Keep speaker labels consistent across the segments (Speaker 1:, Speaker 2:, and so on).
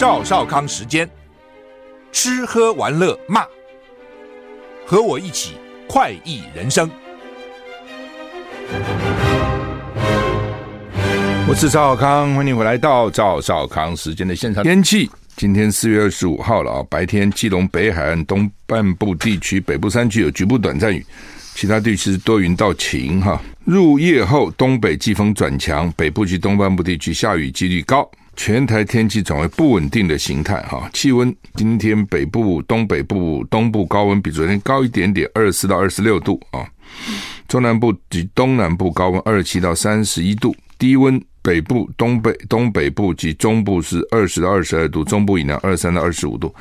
Speaker 1: 赵少康时间，吃喝玩乐骂，和我一起快意人生。
Speaker 2: 我是赵少康，欢迎回来到赵少康时间的现场。天气今天四月二十五号了啊，白天基隆北海岸东半部地区、北部山区有局部短暂雨，其他地区是多云到晴哈。入夜后东北季风转强，北部及东半部地区下雨几率高。全台天气转为不稳定的形态，哈，气温今天北部、东北部、东部高温比昨天高一点点，二十四到二十六度啊，中南部及东南部高温二十七到三十一度，低温。北部、东北、东北部及中部是二十到二十二度，中部以南二十三到二十五度，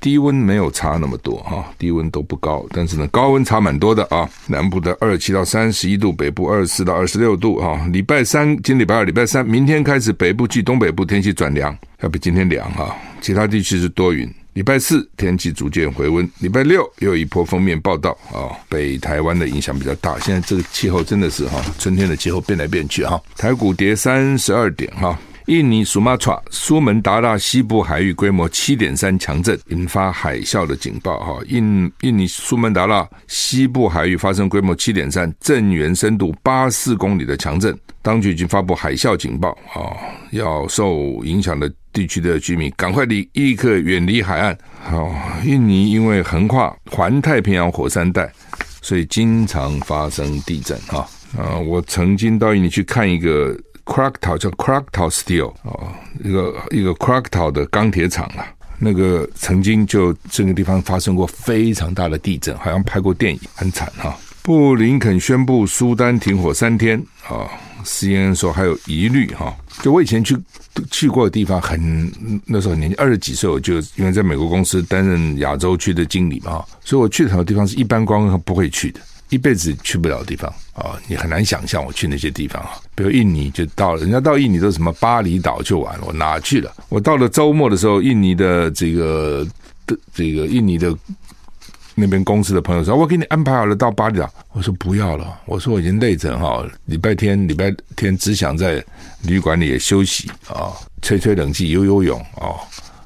Speaker 2: 低温没有差那么多哈，低温都不高，但是呢，高温差蛮多的啊。南部的二七到三十一度，北部二十四到二十六度哈。礼拜三，今礼拜二、礼拜三，明天开始，北部及东北部天气转凉，要比今天凉哈。其他地区是多云。礼拜四天气逐渐回温，礼拜六又一波封面报道啊，北台湾的影响比较大。现在这个气候真的是哈，春天的气候变来变去哈。台股跌三十二点哈，印尼苏马查苏门答腊西部海域规模七点三强震，引发海啸的警报哈。印印尼苏门答腊西部海域发生规模七点三、震源深度八四公里的强震，当局已经发布海啸警报啊，要受影响的。地区的居民赶快离，立刻远离海岸。好，印尼因为横跨环太平洋火山带，所以经常发生地震。哈，啊，我曾经到印尼去看一个 Krakatau 叫 Krakatau Steel 啊，一个一个 Krakatau 的钢铁厂啊，那个曾经就这个地方发生过非常大的地震，好像拍过电影，很惨哈。布林肯宣布苏丹停火三天啊。CNN 说还有疑虑哈，就我以前去去过的地方很，那时候年纪二十几岁，我就因为在美国公司担任亚洲区的经理嘛，所以我去的很多地方是一般观光不会去的，一辈子去不了的地方啊，你很难想象我去那些地方啊，比如印尼就到了，人家到印尼都什么巴厘岛就完了，我哪去了？我到了周末的时候，印尼的这个的这个印尼的。那边公司的朋友说：“我给你安排好了到巴厘岛。”我说：“不要了。”我说：“我已经累着哈，礼拜天礼拜天只想在旅馆里也休息啊，吹吹冷气、游游泳啊，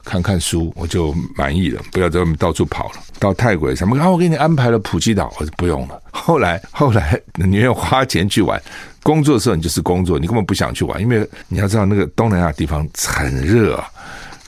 Speaker 2: 看看书，我就满意了。不要在外面到处跑了。到泰国什么？啊，我给你安排了普吉岛。我说不用了。后来后来，你愿意花钱去玩，工作的时候你就是工作，你根本不想去玩，因为你要知道那个东南亚地方很热啊，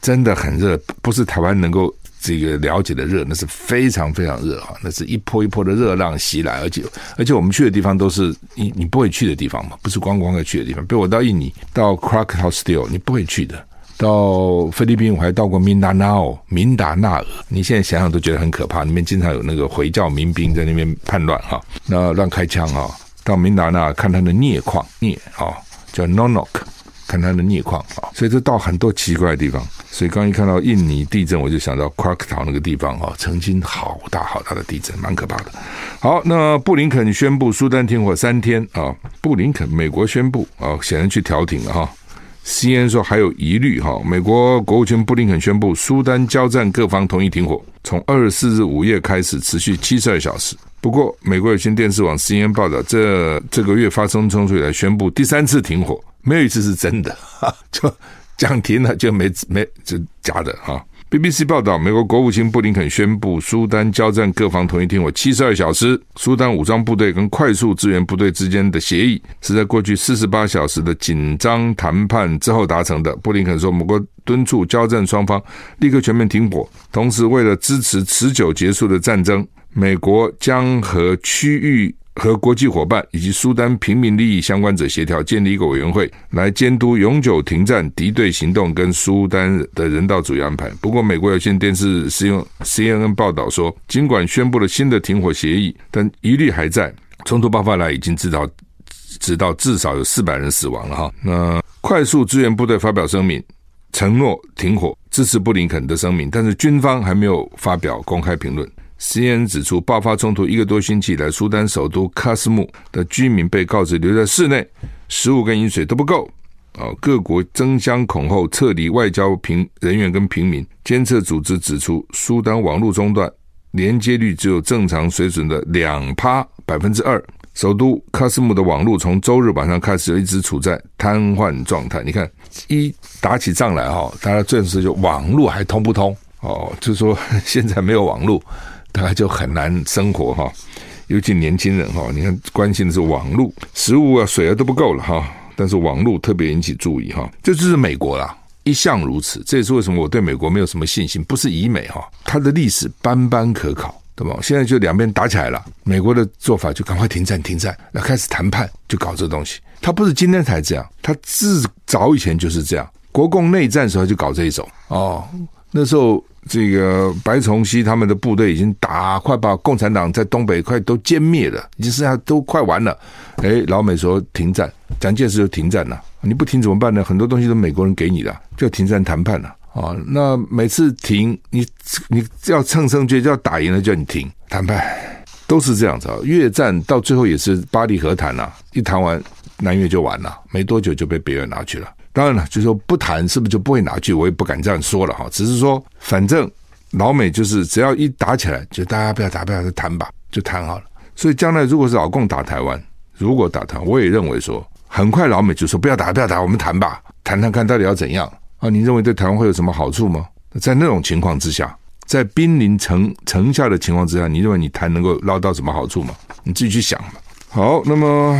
Speaker 2: 真的很热，不是台湾能够。”这个了解的热，那是非常非常热哈，那是一波一波的热浪袭来，而且而且我们去的地方都是你你不会去的地方嘛，不是观光客去的地方。比如我到印尼，到 Krakatau Steel，你不会去的；到菲律宾，我还到过明达纳尔，明达纳尔，你现在想想都觉得很可怕，里面经常有那个回教民兵在那边叛乱哈，那乱开枪啊。到明达纳尔看他的镍矿，镍啊叫 Nonok。看它的镍矿啊，所以这到很多奇怪的地方。所以刚一看到印尼地震，我就想到 Krakatau 那个地方啊，曾经好大好大的地震，蛮可怕的。好，那布林肯宣布苏丹停火三天啊，布林肯美国宣布啊，显然去调停了哈。CNN 说还有疑虑哈，美国国务卿布林肯宣布苏丹交战各方同意停火，从二十四日午夜开始持续七十二小时。不过，美国有线电视网 CNN 报道，这这个月发生冲突以来，宣布第三次停火。没有一次是真的，就讲停了就没没就假的哈。BBC 报道，美国国务卿布林肯宣布，苏丹交战各方同意停火七十二小时。苏丹武装部队跟快速支援部队之间的协议是在过去四十八小时的紧张谈判之后达成的。布林肯说，美国敦促交战双方立刻全面停火，同时为了支持持久结束的战争，美国将和区域。和国际伙伴以及苏丹平民利益相关者协调，建立一个委员会来监督永久停战、敌对行动跟苏丹的人道主义安排。不过，美国有线电视使用 CNN 报道说，尽管宣布了新的停火协议，但疑虑还在。冲突爆发来已经知道，直到至少有四百人死亡了哈。那快速支援部队发表声明，承诺停火，支持布林肯的声明，但是军方还没有发表公开评论。CNN 指出，爆发冲突一个多星期以来，苏丹首都喀斯木的居民被告知留在室内，食物跟饮水都不够。啊，各国争相恐后撤离外交平人员跟平民。监测组织指出，苏丹网络中断，连接率只有正常水准的两趴百分之二。首都喀什木的网络从周日晚上开始一直处在瘫痪状态。你看，一打起仗来哈，大家这时就网络还通不通？哦，就说现在没有网络，大概就很难生活哈。尤其年轻人哈，你看关心的是网络，食物啊、水啊都不够了哈。但是网络特别引起注意哈，这就是美国啦，一向如此。这也是为什么我对美国没有什么信心，不是以美哈，它的历史斑斑可考，对吧？现在就两边打起来了，美国的做法就赶快停战，停战，那开始谈判，就搞这东西。他不是今天才这样，他自早以前就是这样。国共内战时候就搞这一种哦，那时候。这个白崇禧他们的部队已经打快把共产党在东北快都歼灭了，已经剩下都快完了。哎，老美说停战，蒋介石就停战了。你不停怎么办呢？很多东西都美国人给你的，就停战谈判了啊。那每次停，你你要乘胜追击，要打赢了叫你停谈判，都是这样子啊。越战到最后也是巴黎和谈呐，一谈完南越就完了，没多久就被别人拿去了。当然了，就是说不谈，是不是就不会拿去？我也不敢这样说了哈。只是说，反正老美就是只要一打起来，就大家不要打，不要就谈吧，就谈好了。所以将来如果是老共打台湾，如果打台湾，我也认为说，很快老美就说不要打，不要打，我们谈吧，谈谈看到底要怎样啊？你认为对台湾会有什么好处吗？在那种情况之下，在兵临城城下的情况之下，你认为你谈能够捞到什么好处吗？你自己去想吧。好，那么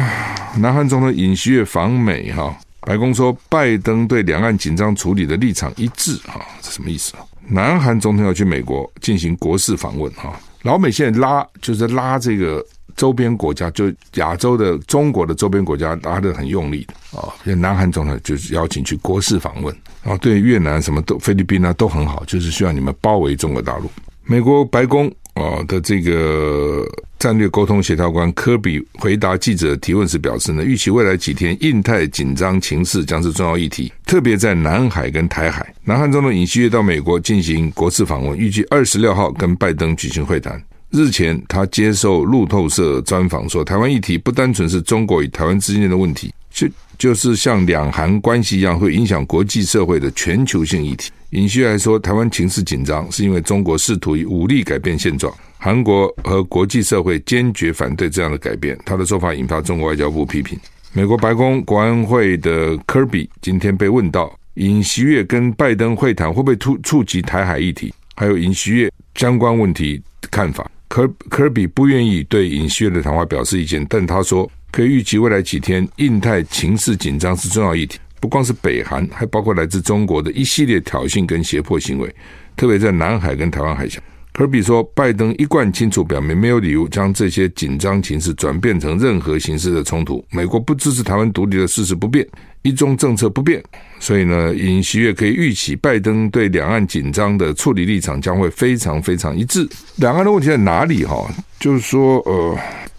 Speaker 2: 南韩总统尹锡悦访美哈。白宫说，拜登对两岸紧张处理的立场一致，哈，这什么意思啊？南韩总统要去美国进行国事访问，哈，老美现在拉就是拉这个周边国家，就亚洲的中国的周边国家拉得很用力啊。现南韩总统就是邀请去国事访问，然后对越南什么都菲律宾啊都很好，就是需要你们包围中国大陆。美国白宫。啊的这个战略沟通协调官科比回答记者提问时表示呢，预期未来几天印太紧张情势将是重要议题，特别在南海跟台海。南韩总统尹锡悦到美国进行国事访问，预计二十六号跟拜登举行会谈。日前他接受路透社专访说，台湾议题不单纯是中国与台湾之间的问题，就就是像两韩关系一样，会影响国际社会的全球性议题。尹锡悦还说，台湾情势紧张是因为中国试图以武力改变现状，韩国和国际社会坚决反对这样的改变。他的说法引发中国外交部批评。美国白宫国安会的科比今天被问到，尹锡悦跟拜登会谈会不会触触及台海议题，还有尹锡悦相关问题看法。科科比不愿意对尹锡悦的谈话表示意见，但他说可以预期未来几天印太情势紧张是重要议题。不光是北韩，还包括来自中国的一系列挑衅跟胁迫行为，特别在南海跟台湾海峡。科比说，拜登一贯清楚表明，没有理由将这些紧张情势转变成任何形式的冲突。美国不支持台湾独立的事实不变，一中政策不变。所以呢，尹锡悦可以预期，拜登对两岸紧张的处理立场将会非常非常一致。两岸的问题在哪里？哈，就是说，呃，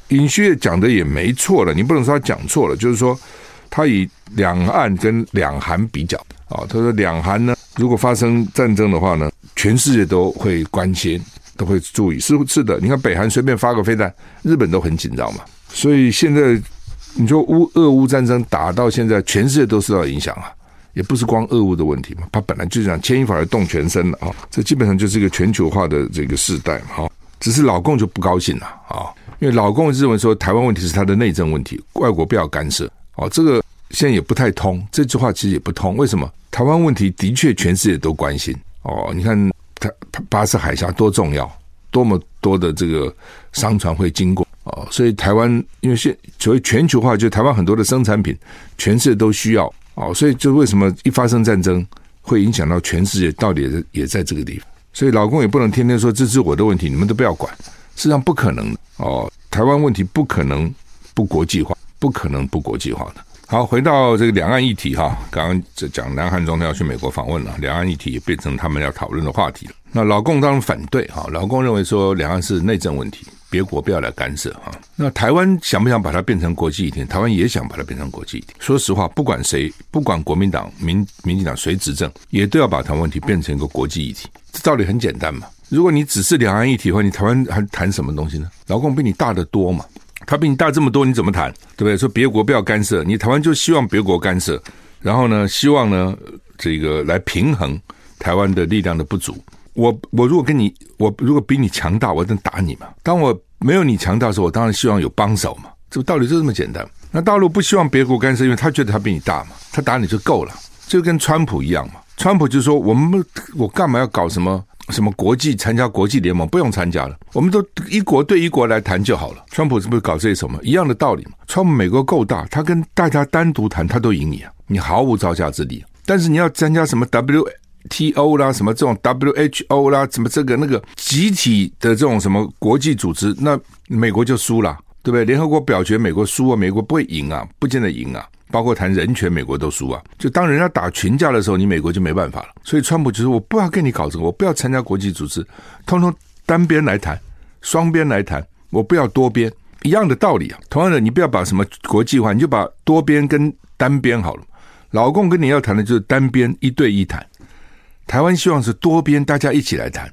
Speaker 2: 尹锡悦讲的也没错了，你不能说他讲错了，就是说。他以两岸跟两韩比较啊，他说两韩呢，如果发生战争的话呢，全世界都会关心，都会注意。是是的，你看北韩随便发个飞弹，日本都很紧张嘛。所以现在你说乌俄乌战争打到现在，全世界都受到影响啊，也不是光俄乌的问题嘛。他本来就这样牵一发而动全身了啊，这基本上就是一个全球化的这个时代嘛。只是老共就不高兴了啊，因为老共认为说台湾问题是他的内政问题，外国不要干涉。哦，这个现在也不太通，这句话其实也不通。为什么？台湾问题的确全世界都关心。哦，你看，它巴士海峡多重要，多么多的这个商船会经过。哦，所以台湾因为现所谓全球化，就台湾很多的生产品，全世界都需要。哦，所以就为什么一发生战争，会影响到全世界，到底也在这个地方。所以老公也不能天天说这是我的问题，你们都不要管，实际上不可能。哦，台湾问题不可能不国际化。不可能不国际化的。好，回到这个两岸议题哈，刚刚讲南韩总统要去美国访问了，两岸议题也变成他们要讨论的话题了。那老共当然反对哈，老共认为说两岸是内政问题，别国不要来干涉哈。那台湾想不想把它变成国际议题？台湾也想把它变成国际议题。说实话，不管谁，不管国民党、民民进党谁执政，也都要把台湾问题变成一个国际议题。这道理很简单嘛。如果你只是两岸议题的话，你台湾还谈什么东西呢？老共比你大得多嘛。他比你大这么多，你怎么谈？对不对？说别国不要干涉，你台湾就希望别国干涉，然后呢，希望呢，这个来平衡台湾的力量的不足。我我如果跟你，我如果比你强大，我能打你嘛？当我没有你强大的时候，我当然希望有帮手嘛，这道理就这么简单。那大陆不希望别国干涉，因为他觉得他比你大嘛，他打你就够了，就跟川普一样嘛。川普就说：“我们我干嘛要搞什么什么国际参加国际联盟？不用参加了，我们都一国对一国来谈就好了。”川普是不是搞这些什么一样的道理嘛？川普美国够大，他跟大家单独谈，他都赢你啊，你毫无招架之力。但是你要参加什么 WTO 啦，什么这种 WHO 啦，什么这个那个集体的这种什么国际组织，那美国就输了，对不对？联合国表决美国输啊，美国不会赢啊，不见得赢啊。包括谈人权，美国都输啊！就当人家打群架的时候，你美国就没办法了。所以川普就说：“我不要跟你搞这个，我不要参加国际组织，通通单边来谈，双边来谈，我不要多边。一样的道理啊。同样的，你不要把什么国际化，你就把多边跟单边好了。老共跟你要谈的就是单边一对一谈，台湾希望是多边，大家一起来谈，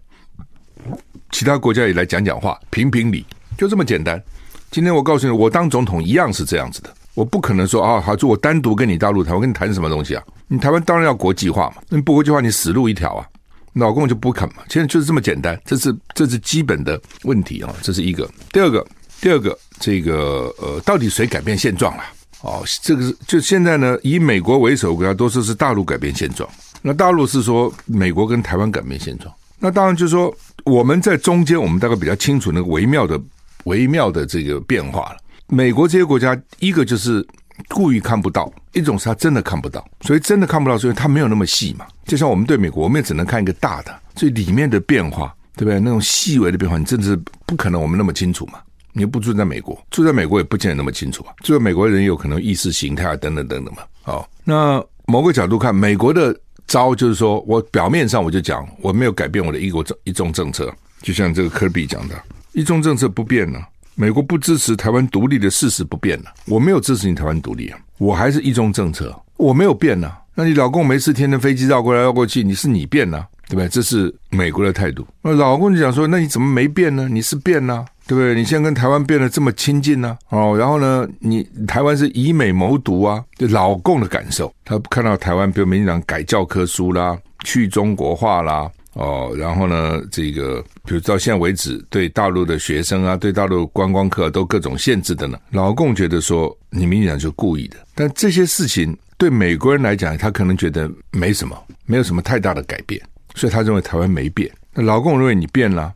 Speaker 2: 其他国家也来讲讲话，评评理，就这么简单。今天我告诉你，我当总统一样是这样子的。”我不可能说啊，好，就我单独跟你大陆谈，我跟你谈什么东西啊？你台湾当然要国际化嘛，你不国际化，你死路一条啊！老共就不肯嘛，现在就是这么简单，这是这是基本的问题啊，这是一个。第二个，第二个，这个呃，到底谁改变现状了？哦，这个是就现在呢，以美国为首的国家都说是大陆改变现状，那大陆是说美国跟台湾改变现状，那当然就是说我们在中间，我们大概比较清楚那个微妙的微妙的这个变化了。美国这些国家，一个就是故意看不到，一种是他真的看不到。所以真的看不到，所以他没有那么细嘛。就像我们对美国，我们也只能看一个大的，所以里面的变化，对不对？那种细微的变化，你真的是不可能我们那么清楚嘛。你又不住在美国，住在美国也不见得那么清楚啊。住在美国人有可能意识形态啊，等等等等嘛。哦，那某个角度看，美国的招就是说我表面上我就讲我没有改变我的一国政一中政策，就像这个科比讲的，一中政策不变了。美国不支持台湾独立的事实不变了，我没有支持你台湾独立啊，我还是一中政策，我没有变呢。那你老共没事天天飞机绕过来绕过去，你是你变了，对不对？这是美国的态度。那老共就讲说，那你怎么没变呢？你是变了，对不对？你现在跟台湾变得这么亲近呢？哦，然后呢，你台湾是以美谋独啊，就老共的感受，他看到台湾，比如民进党改教科书啦，去中国化啦。哦，然后呢，这个比如到现在为止，对大陆的学生啊，对大陆观光客都各种限制的呢。老共觉得说，你明显是故意的，但这些事情对美国人来讲，他可能觉得没什么，没有什么太大的改变，所以他认为台湾没变。那老共认为你变了，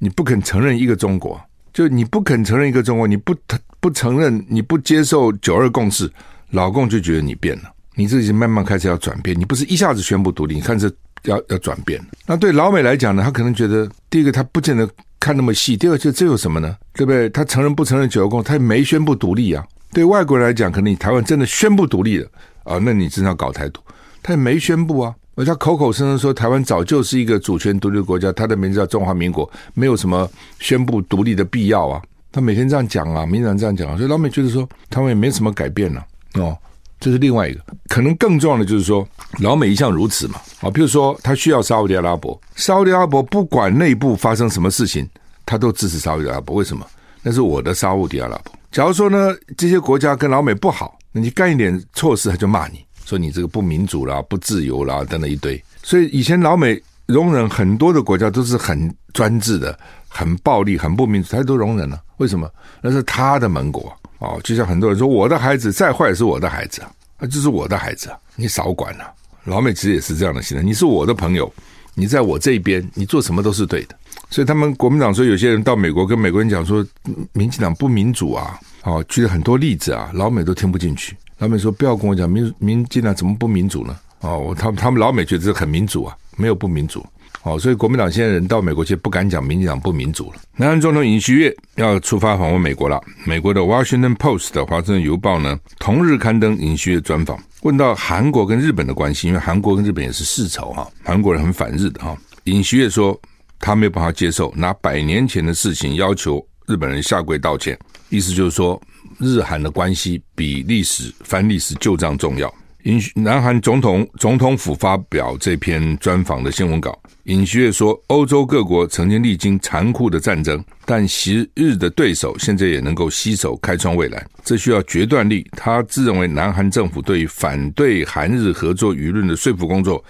Speaker 2: 你不肯承认一个中国，就你不肯承认一个中国，你不不承认，你不接受九二共识，老共就觉得你变了，你自己慢慢开始要转变，你不是一下子宣布独立，你看这。要要转变，那对老美来讲呢？他可能觉得，第一个他不见得看那么细，第二就这有什么呢？对不对？他承认不承认九二共识，他也没宣布独立啊。对外国人来讲，可能你台湾真的宣布独立了啊，那你真的要搞台独，他也没宣布啊。而他口口声声说台湾早就是一个主权独立的国家，他的名字叫中华民国，没有什么宣布独立的必要啊。他每天这样讲啊，民进党这样讲啊，所以老美觉得说台湾也没什么改变了哦。这是另外一个，可能更重要的就是说，老美一向如此嘛。啊，比如说他需要沙乌地阿拉伯，沙乌地阿拉伯不管内部发生什么事情，他都支持沙乌地阿拉伯。为什么？那是我的沙乌地阿拉伯。假如说呢，这些国家跟老美不好，那你干一点错事，他就骂你说你这个不民主啦、不自由啦等等一堆。所以以前老美容忍很多的国家都是很专制的、很暴力、很不民主，他都容忍了。为什么？那是他的盟国。哦，就像很多人说，我的孩子再坏也是我的孩子啊，那就是我的孩子，你少管了。老美其实也是这样的心态，你是我的朋友，你在我这边，你做什么都是对的。所以他们国民党说，有些人到美国跟美国人讲说，民进党不民主啊，哦，举了很多例子啊，老美都听不进去。老美说，不要跟我讲民民进党怎么不民主呢？哦，他们他们老美觉得这很民主啊，没有不民主。哦，所以国民党现在人到美国去不敢讲民进党不民主了。南韩总统尹锡悦要出发访问美国了。美国的《Washington Post》的华盛顿邮报呢，同日刊登尹锡悦专访，问到韩国跟日本的关系，因为韩国跟日本也是世仇哈，韩国人很反日的哈。尹锡悦说，他没有办法接受拿百年前的事情要求日本人下跪道歉，意思就是说，日韩的关系比历史翻历史旧账重要。尹南韩总统总统府发表这篇专访的新闻稿。尹锡悦说：“欧洲各国曾经历经残酷的战争，但昔日的对手现在也能够携手开创未来。这需要决断力。他自认为南韩政府对于反对韩日合作舆论的说服工作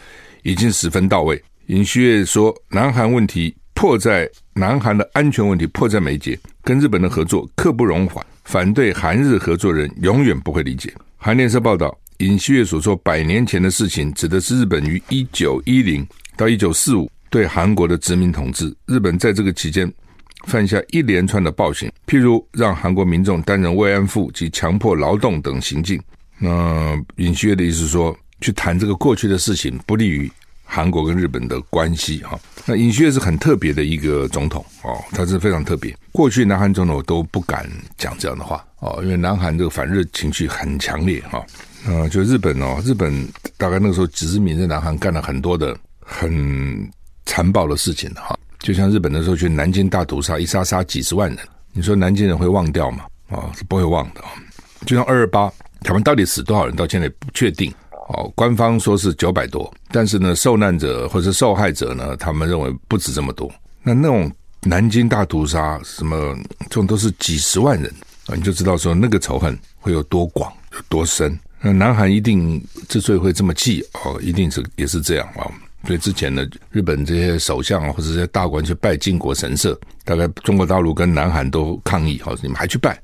Speaker 2: 已经十分到位。”尹锡悦说：“南韩问题迫在南韩的安全问题迫在眉睫，跟日本的合作刻不容缓，反对韩日合作人永远不会理解。韩联社报道，尹锡悦所说百年前的事情，指的是日本于一九一零到一九四五对韩国的殖民统治。日本在这个期间犯下一连串的暴行，譬如让韩国民众担任慰安妇及强迫劳动等行径。那尹锡悦的意思是说，去谈这个过去的事情，不利于。韩国跟日本的关系哈，那尹锡悦是很特别的一个总统哦，他是非常特别。过去南韩总统都不敢讲这样的话哦，因为南韩这个反日情绪很强烈哈。嗯，就日本哦，日本大概那个时候殖民在南韩干了很多的很残暴的事情哈，就像日本的时候去南京大屠杀，一杀杀几十万人，你说南京人会忘掉吗？啊，是不会忘的。就像二二八，他们到底死多少人，到现在不确定。哦，官方说是九百多，但是呢，受难者或者受害者呢，他们认为不止这么多。那那种南京大屠杀，什么这种都是几十万人啊，你就知道说那个仇恨会有多广、有多深。那南韩一定之所以会这么气哦，一定是也是这样啊。所以之前呢，日本这些首相或者这些大官去拜靖国神社，大概中国大陆跟南韩都抗议，好，你们还去拜，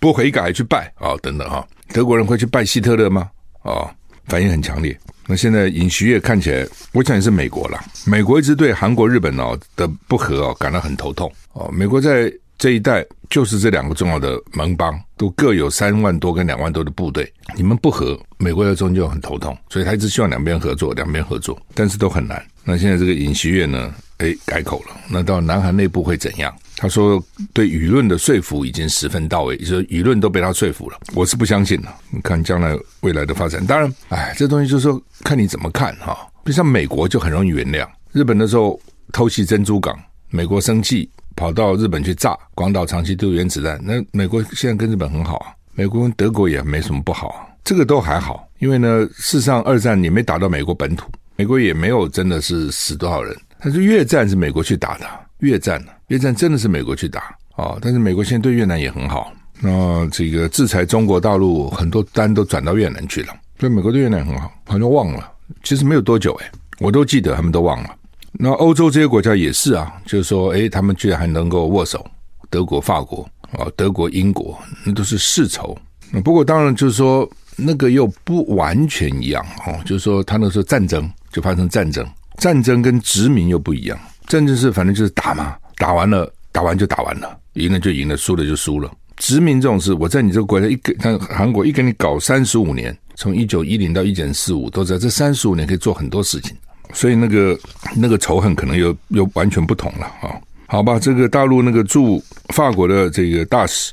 Speaker 2: 不悔改还去拜啊，等等哈。德国人会去拜希特勒吗？啊？反应很强烈。那现在尹锡悦看起来，我想也是美国了。美国一直对韩国、日本哦的不和哦感到很头痛哦。美国在这一带就是这两个重要的盟邦，都各有三万多跟两万多的部队。你们不和，美国在中间就很头痛，所以他一直希望两边合作，两边合作，但是都很难。那现在这个尹锡悦呢，哎，改口了。那到南韩内部会怎样？他说：“对舆论的说服已经十分到位，就是舆论都被他说服了。我是不相信的。你看将来未来的发展，当然，哎，这东西就是说看你怎么看哈。比如像美国就很容易原谅，日本的时候偷袭珍珠港，美国生气跑到日本去炸广岛，长崎丢原子弹。那美国现在跟日本很好，美国跟德国也没什么不好，这个都还好。因为呢，事实上二战也没打到美国本土，美国也没有真的是死多少人。但是越战是美国去打的，越战呢。”越战真的是美国去打啊，但是美国现在对越南也很好。那这个制裁中国大陆很多单都转到越南去了，所以美国对越南很好。好像忘了，其实没有多久诶，我都记得他们都忘了。那欧洲这些国家也是啊，就是说，诶，他们居然还能够握手，德国、法国啊，德国、英国那都是世仇。不过当然就是说，那个又不完全一样哦，就是说他那时候战争就发生战争，战争跟殖民又不一样，战争是反正就是打嘛。打完了，打完就打完了，赢了就赢了，输了就输了。殖民这种事，我在你这个国家一个，像韩国一给你搞三十五年，从一九一零到一九四五，都在这三十五年可以做很多事情，所以那个那个仇恨可能又又完全不同了啊。好吧，这个大陆那个驻法国的这个大使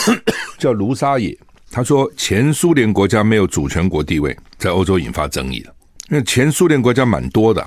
Speaker 2: 叫卢沙野，他说前苏联国家没有主权国地位，在欧洲引发争议了，因为前苏联国家蛮多的。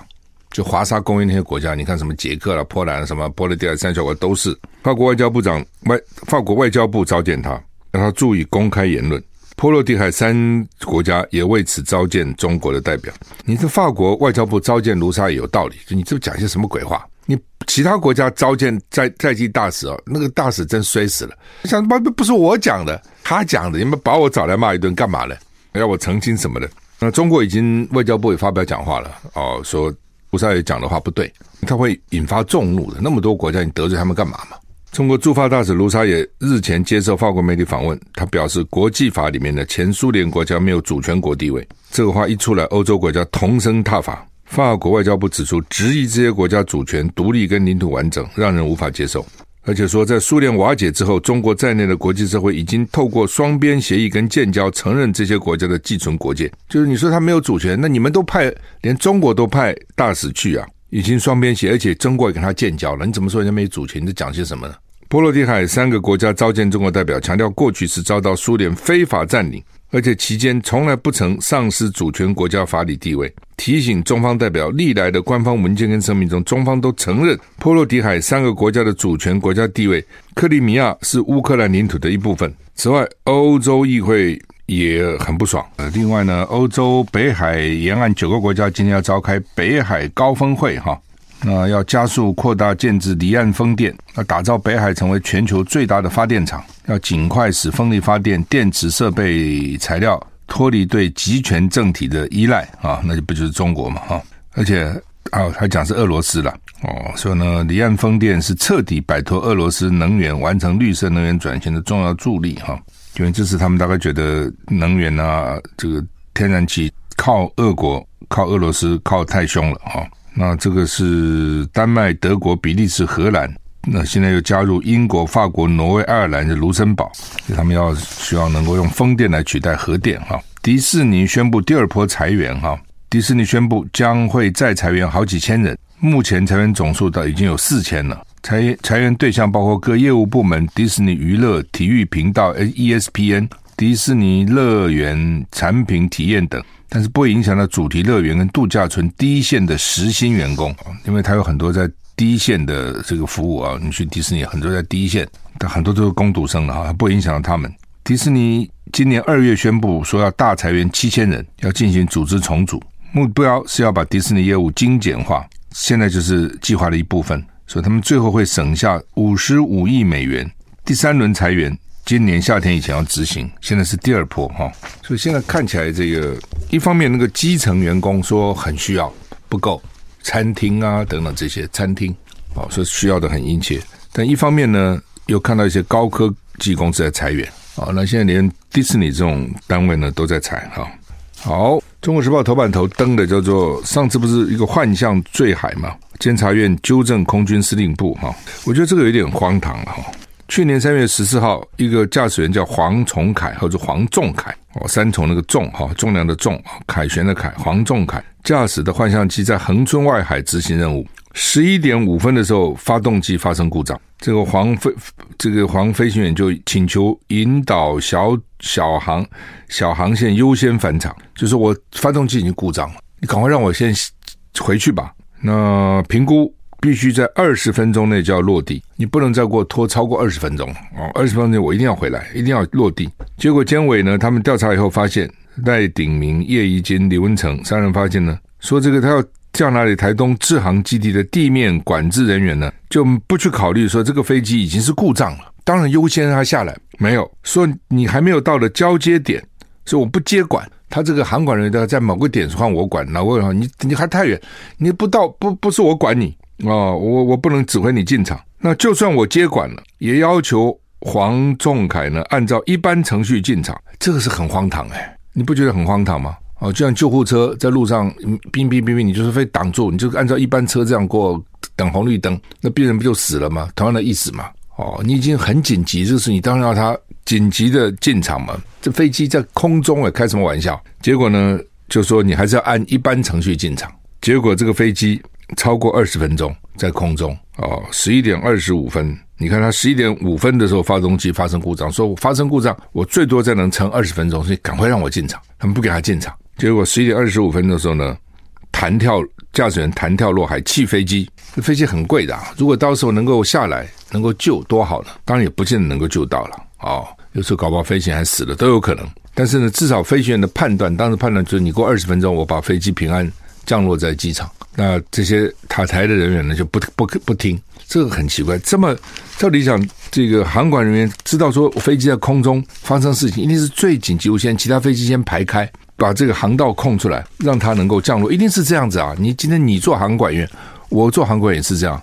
Speaker 2: 就华沙公约那些国家，你看什么捷克了、波兰什么波罗的海三小国都是。法国外交部长外法国外交部召见他，让他注意公开言论。波罗的海三国家也为此召见中国的代表。你这法国外交部召见卢沙也有道理，就你这讲些什么鬼话？你其他国家召见在在籍大使哦，那个大使真衰死了。想不不是我讲的，他讲的，你们把我找来骂一顿干嘛呢？要我澄清什么的？那中国已经外交部也发表讲话了哦，说。卢沙也讲的话不对，他会引发众怒的。那么多国家，你得罪他们干嘛嘛？中国驻法大使卢沙野日前接受法国媒体访问，他表示，国际法里面的前苏联国家没有主权国地位。这个话一出来，欧洲国家同声挞伐。法国外交部指出，质疑这些国家主权、独立跟领土完整，让人无法接受。而且说，在苏联瓦解之后，中国在内的国际社会已经透过双边协议跟建交，承认这些国家的既存国界。就是你说他没有主权，那你们都派，连中国都派大使去啊，已经双边协，而且中国也跟他建交了，你怎么说人家没主权？你在讲些什么呢？波罗的海三个国家召见中国代表，强调过去是遭到苏联非法占领。而且期间从来不曾丧失主权国家法理地位，提醒中方代表，历来的官方文件跟声明中，中方都承认波罗的海三个国家的主权国家地位，克里米亚是乌克兰领土的一部分。此外，欧洲议会也很不爽。呃，另外呢，欧洲北海沿岸九个国家今天要召开北海高峰会，哈。那要加速扩大建制离岸风电，要打造北海成为全球最大的发电厂，要尽快使风力发电电池设备材料脱离对集权政体的依赖啊，那就不就是中国嘛哈？而且啊，还讲是俄罗斯了哦，所以呢，离岸风电是彻底摆脱俄罗斯能源、完成绿色能源转型的重要助力哈，因为这是他们大概觉得能源啊，这个天然气靠俄国、靠俄罗斯靠太凶了哈。那这个是丹麦、德国、比利时、荷兰，那现在又加入英国、法国、挪威、爱尔兰的卢森堡，他们要希望能够用风电来取代核电哈。迪士尼宣布第二波裁员哈。迪士尼宣布将会再裁员好几千人，目前裁员总数到已经有四千了。裁裁员对象包括各业务部门、迪士尼娱乐、体育频道、ESPN、迪士尼乐园产品体验等，但是不会影响到主题乐园跟度假村第一线的实薪员工，因为他有很多在第一线的这个服务啊。你去迪士尼，很多在第一线，但很多都是工读生的哈，不影响到他们。迪士尼今年二月宣布说要大裁员七千人，要进行组织重组。目标是要把迪士尼业务精简化，现在就是计划的一部分，所以他们最后会省下五十五亿美元。第三轮裁员今年夏天以前要执行，现在是第二波哈，所以现在看起来这个一方面那个基层员工说很需要不够，餐厅啊等等这些餐厅哦说需要的很殷切，但一方面呢又看到一些高科技公司在裁员啊，那现在连迪士尼这种单位呢都在裁哈。好，《中国时报》头版头登的叫做“上次不是一个幻象坠海吗？监察院纠正空军司令部哈，我觉得这个有点荒唐了哈。去年三月十四号，一个驾驶员叫黄崇凯或者黄仲凯哦，三重那个重哈，重量的重，凯旋的凯，黄仲凯驾驶的幻象机在恒春外海执行任务。十一点五分的时候，发动机发生故障。这个黄飞，这个黄飞行员就请求引导小小航小航线优先返场，就是我发动机已经故障了，你赶快让我先回去吧。那评估必须在二十分钟内就要落地，你不能再给我拖超过二十分钟哦。二十分钟我一定要回来，一定要落地。结果监委呢，他们调查以后发现，赖鼎明、叶宜津、李文成三人发现呢，说这个他要。叫哪里？台东智航基地的地面管制人员呢，就不去考虑说这个飞机已经是故障了，当然优先让他下来。没有说你还没有到了交接点，所以我不接管。他这个航管人员在某个点换我管，那我你你还太远，你不到不不是我管你哦，我我不能指挥你进场。那就算我接管了，也要求黄仲凯呢按照一般程序进场，这个是很荒唐哎，你不觉得很荒唐吗？哦，就像救护车在路上，冰冰冰冰，你就是非挡住，你就按照一般车这样过，等红绿灯，那病人不就死了吗？同样的意思嘛。哦，你已经很紧急，就是你当然要他紧急的进场嘛。这飞机在空中哎，开什么玩笑？结果呢，就说你还是要按一般程序进场。结果这个飞机超过二十分钟在空中，哦，十一点二十五分。你看，他十一点五分的时候，发动机发生故障，说我发生故障，我最多再能撑二十分钟，所以赶快让我进场。他们不给他进场，结果十一点二十五分的时候呢，弹跳驾驶员弹跳落海弃飞机，这飞机很贵的啊，如果到时候能够下来，能够救多好呢？当然也不见得能够救到了哦，有时候搞不好飞行员还死了都有可能。但是呢，至少飞行员的判断，当时判断就是你过二十分钟，我把飞机平安降落在机场。那这些塔台的人员呢，就不不不听。这个很奇怪，这么照理讲，这个航管人员知道说飞机在空中发生事情，一定是最紧急优先，其他飞机先排开，把这个航道空出来，让它能够降落，一定是这样子啊！你今天你做航管员，我做航管员也是这样，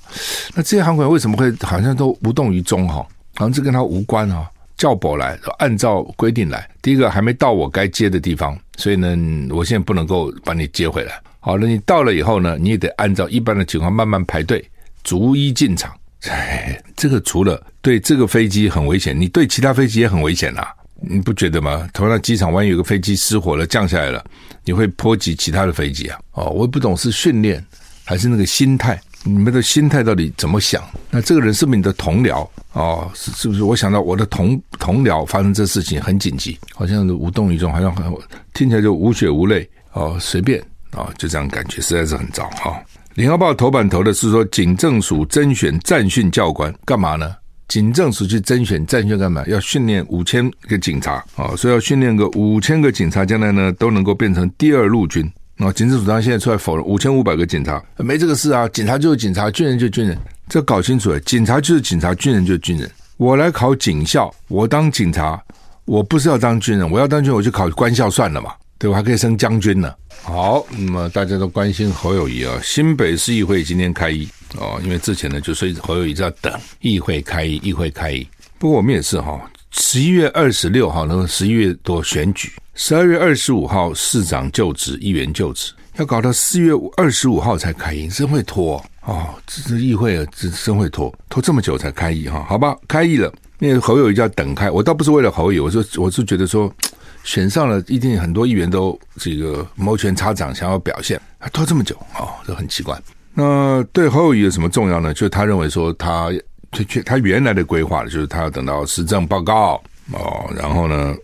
Speaker 2: 那这些航管员为什么会好像都无动于衷哈？好像这跟他无关啊？叫补来，按照规定来。第一个还没到我该接的地方，所以呢，我现在不能够把你接回来。好了，你到了以后呢，你也得按照一般的情况慢慢排队。逐一进场，哎，这个除了对这个飞机很危险，你对其他飞机也很危险啊，你不觉得吗？同样机场万一有个飞机失火了降下来了，你会波及其他的飞机啊。哦，我也不懂是训练还是那个心态，你们的心态到底怎么想？那这个人是不是你的同僚？哦，是是不是？我想到我的同同僚发生这事情很紧急，好像是无动于衷，好像很听起来就无血无泪哦，随便哦，就这样感觉实在是很糟哈。哦联合报头版头的是说，警政署甄选战训教官干嘛呢？警政署去甄选战训干嘛？要训练五千个警察啊，所以要训练个五千个警察，将来呢都能够变成第二陆军啊。警政署长现在出来否认五千五百个警察没这个事啊，警察就是警察，军人就军人，这搞清楚了，警察就是警察，军人就是军人。我来考警校，我当警察，我不是要当军人，我要当军人，我就考官校算了嘛。对吧？还可以升将军呢。好，那么大家都关心侯友谊啊，新北市议会今天开议哦，因为之前呢就所以侯友谊在等议会开议，议会开议。不过我们也是哈，十一月二十六号那个十一月多选举，十二月二十五号市长就职，议员就职，要搞到四月二十五号才开议，真会拖哦。这这议会啊，这真会拖，拖这么久才开议哈？好吧，开议了，因为侯友宜就要等开，我倒不是为了侯友宜，我说我是觉得说。选上了，一定很多议员都这个摩拳擦掌，想要表现，还拖这么久啊，这、很奇怪。那对侯友宜有什么重要呢？就他认为说他，他他他原来的规划就是他要等到施政报告哦，然后呢，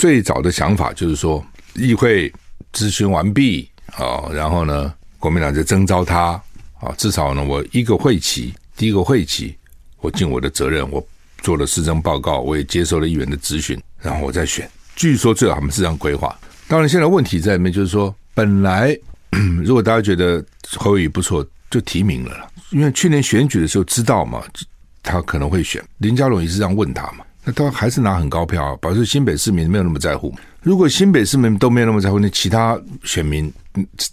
Speaker 2: 最早的想法就是说议会咨询完毕哦，然后呢，国民党就征召他啊、至少呢，我一个会期，第一个会期，我尽我的责任，我做了施政报告，我也接受了议员的咨询，然后我再选。据说最好他们是这样规划，当然现在问题在里面，就是说本来 如果大家觉得侯友不错，就提名了，因为去年选举的时候知道嘛，他可能会选，林佳龙也是这样问他嘛，那他还是拿很高票，啊表示新北市民没有那么在乎。如果新北市民都没有那么在乎，那其他选民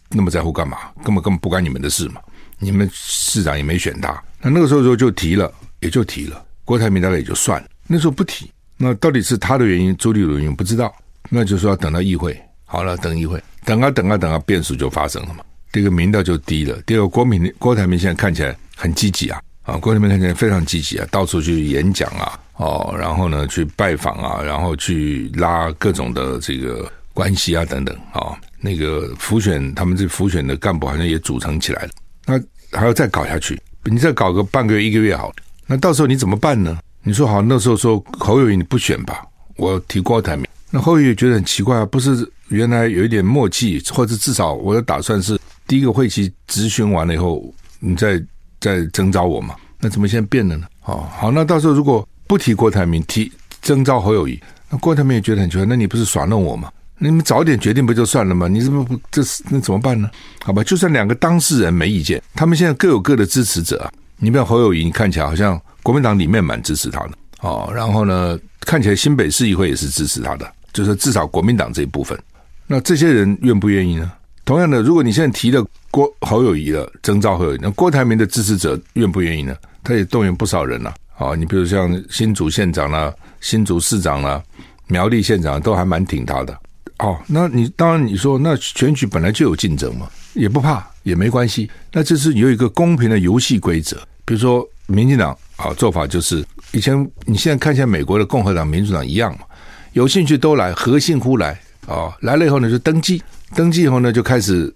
Speaker 2: 那么在乎干嘛？根本根本不关你们的事嘛，你们市长也没选他，那那个时候就就提了，也就提了，郭台铭大概也就算了，那时候不提。那到底是他的原因，朱立伦原因不知道，那就说要等到议会好了，等议会，等啊等啊等啊，变数就发生了嘛。这个民调就低了。第二个，郭民郭台铭现在看起来很积极啊，啊，郭台铭看起来非常积极啊，到处去演讲啊，哦，然后呢去拜访啊，然后去拉各种的这个关系啊等等啊，那个辅选他们这辅选的干部好像也组成起来了，那还要再搞下去，你再搞个半个月一个月好，那到时候你怎么办呢？你说好，那时候说侯友宜你不选吧，我提郭台铭。那侯友宜觉得很奇怪啊，不是原来有一点默契，或者至少我的打算是第一个会期执询完了以后，你再再征召我嘛？那怎么现在变了呢？哦，好，那到时候如果不提郭台铭，提征召侯友宜，那郭台铭也觉得很奇怪，那你不是耍弄我吗？你们早点决定不就算了吗？你怎么不这是那怎么办呢？好吧，就算两个当事人没意见，他们现在各有各的支持者啊。你比如侯友谊，你看起来好像。国民党里面蛮支持他的哦，然后呢，看起来新北市议会也是支持他的，就是至少国民党这一部分。那这些人愿不愿意呢？同样的，如果你现在提了郭侯友谊了，征召侯友谊，那郭台铭的支持者愿不愿意呢？他也动员不少人呐、哦，你比如像新竹县长啦、新竹市长啦、苗栗县长都还蛮挺他的。哦，那你当然你说那选举本来就有竞争嘛，也不怕也没关系。那这是有一个公平的游戏规则，比如说民进党。啊，做法就是以前你现在看一下美国的共和党、民主党一样嘛，有兴趣都来，何幸乎来啊！来了以后呢，就登记，登记以后呢，就开始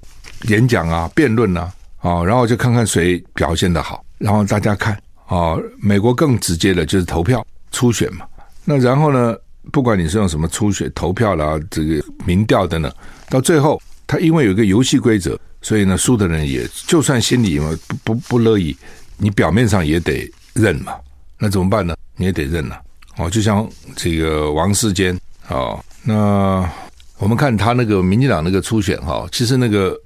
Speaker 2: 演讲啊、辩论啊，啊，然后就看看谁表现得好，然后大家看啊。美国更直接的就是投票初选嘛。那然后呢，不管你是用什么初选投票啦，这个民调等等，到最后他因为有一个游戏规则，所以呢，输的人也就算心里嘛不不不乐意，你表面上也得。认嘛，那怎么办呢？你也得认呐。哦，就像这个王世坚哦，那我们看他那个民进党那个初选哈，其实那个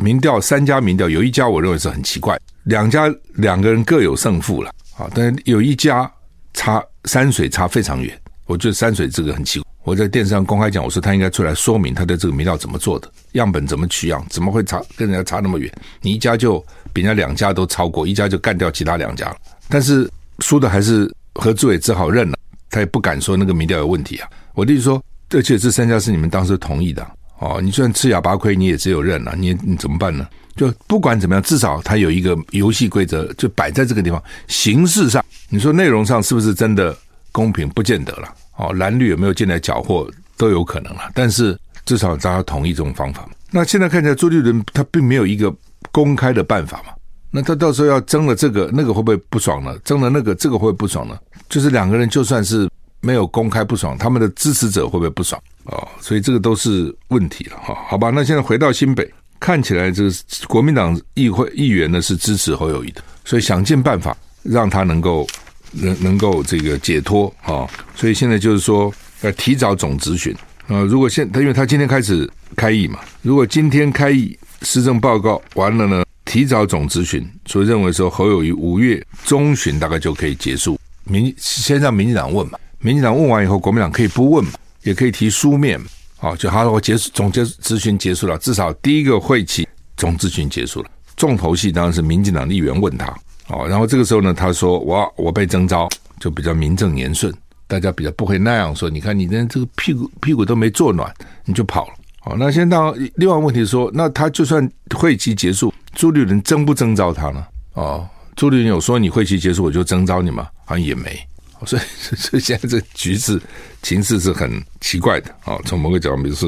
Speaker 2: 民调三家民调，有一家我认为是很奇怪，两家两个人各有胜负了啊，但是有一家差山水差非常远，我觉得山水这个很奇怪。我在电视上公开讲，我说他应该出来说明他的这个民调怎么做的，样本怎么取样，怎么会差跟人家差那么远？你一家就比人家两家都超过，一家就干掉其他两家了。但是输的还是何志伟，只好认了。他也不敢说那个民调有问题啊。我的意思说，而且这三家是你们当时同意的哦。你就算吃哑巴亏，你也只有认了。你你怎么办呢？就不管怎么样，至少他有一个游戏规则，就摆在这个地方。形式上，你说内容上是不是真的公平？不见得了。哦，蓝绿有没有进来搅和都有可能了。但是至少大家同意这种方法。那现在看起来，朱立伦他并没有一个公开的办法嘛。那他到时候要争了这个那个会不会不爽呢？争了那个这个会不会不爽呢？就是两个人就算是没有公开不爽，他们的支持者会不会不爽？哦，所以这个都是问题了哈。好吧，那现在回到新北，看起来这个国民党议会议员呢是支持侯友谊的，所以想尽办法让他能够能能够这个解脱啊。所以现在就是说要提早总质询啊。如果现他因为他今天开始开议嘛，如果今天开议施政报告完了呢？提早总质询，所以认为说侯友谊五月中旬大概就可以结束。民先让民进党问嘛，民进党问完以后，国民党可以不问，也可以提书面哦，就好了，我结束总结咨询结束了，至少第一个会期总咨询结束了。重头戏当然是民进党议员问他哦，然后这个时候呢，他说我我被征召，就比较名正言顺，大家比较不会那样说。你看你连这个屁股屁股都没坐暖，你就跑了。哦，那现在另外问题是说，那他就算会期结束，朱立伦征不征召他呢？哦，朱立伦有说你会期结束我就征召你吗？好像也没。所以，所以现在这个局势情势是很奇怪的啊！从某个角度是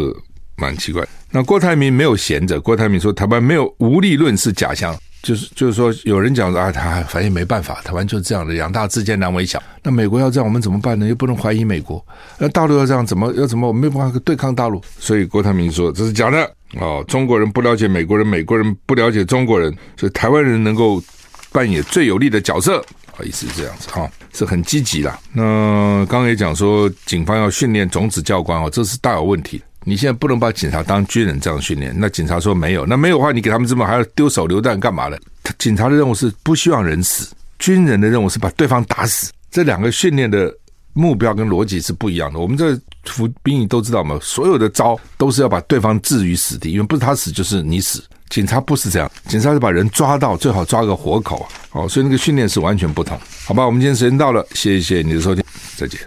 Speaker 2: 蛮奇怪。那郭台铭没有闲着，郭台铭说台湾没有无利论是假象，就是就是说有人讲说啊，他反正没办法，台湾就是这样的，两大之间难为小。那美国要这样，我们怎么办呢？又不能怀疑美国。那大陆要这样，怎么要怎么？我没有办法对抗大陆。所以郭台铭说这是假的哦，中国人不了解美国人，美国人不了解中国人，所以台湾人能够扮演最有利的角色。啊，意思是这样子哈，是很积极啦。那刚刚也讲说，警方要训练种子教官哦，这是大有问题。你现在不能把警察当军人这样训练。那警察说没有，那没有的话，你给他们这么还要丢手榴弹干嘛呢？警察的任务是不希望人死，军人的任务是把对方打死。这两个训练的目标跟逻辑是不一样的。我们这服兵役都知道嘛，所有的招都是要把对方置于死地，因为不是他死就是你死。警察不是这样，警察是把人抓到，最好抓个活口啊！哦，所以那个训练是完全不同，好吧？我们今天时间到了，谢谢你的收听，再见。